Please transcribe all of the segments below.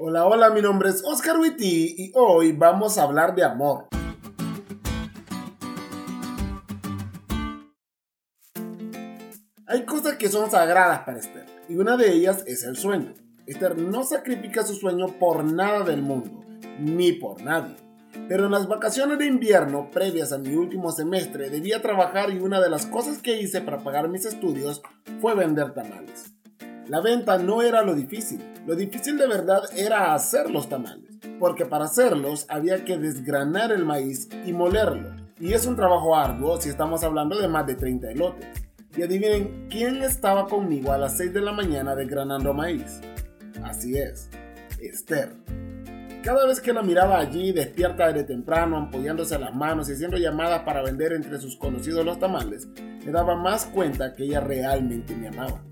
Hola, hola, mi nombre es Oscar Witty y hoy vamos a hablar de amor. Hay cosas que son sagradas para Esther y una de ellas es el sueño. Esther no sacrifica su sueño por nada del mundo, ni por nadie. Pero en las vacaciones de invierno, previas a mi último semestre, debía trabajar y una de las cosas que hice para pagar mis estudios fue vender tamales. La venta no era lo difícil, lo difícil de verdad era hacer los tamales, porque para hacerlos había que desgranar el maíz y molerlo, y es un trabajo arduo si estamos hablando de más de 30 elotes. Y adivinen quién estaba conmigo a las 6 de la mañana desgranando maíz. Así es, Esther. Cada vez que la miraba allí, despierta desde temprano, apoyándose las manos y haciendo llamadas para vender entre sus conocidos los tamales, me daba más cuenta que ella realmente me amaba.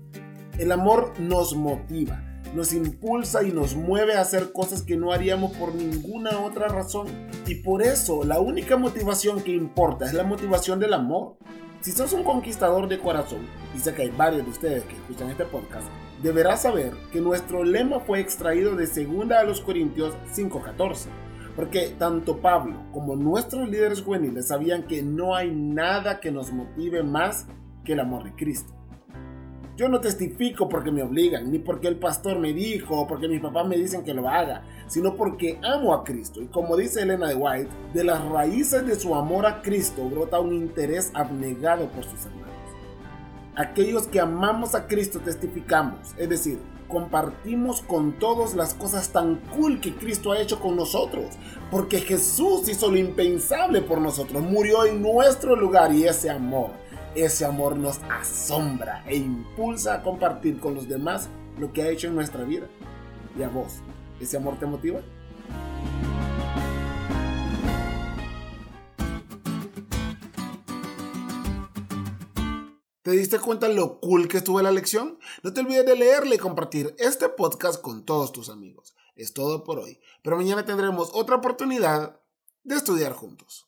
El amor nos motiva, nos impulsa y nos mueve a hacer cosas que no haríamos por ninguna otra razón. Y por eso la única motivación que importa es la motivación del amor. Si sos un conquistador de corazón, y sé que hay varios de ustedes que escuchan este podcast, deberás saber que nuestro lema fue extraído de 2 a los Corintios 5:14. Porque tanto Pablo como nuestros líderes juveniles sabían que no hay nada que nos motive más que el amor de Cristo. Yo no testifico porque me obligan, ni porque el pastor me dijo, o porque mis papás me dicen que lo haga, sino porque amo a Cristo. Y como dice Elena de White, de las raíces de su amor a Cristo brota un interés abnegado por sus hermanos. Aquellos que amamos a Cristo testificamos, es decir, compartimos con todos las cosas tan cool que Cristo ha hecho con nosotros, porque Jesús hizo lo impensable por nosotros, murió en nuestro lugar y ese amor ese amor nos asombra e impulsa a compartir con los demás lo que ha hecho en nuestra vida. ¿Y a vos? ¿Ese amor te motiva? ¿Te diste cuenta lo cool que estuvo la lección? No te olvides de leerle y compartir este podcast con todos tus amigos. Es todo por hoy, pero mañana tendremos otra oportunidad de estudiar juntos.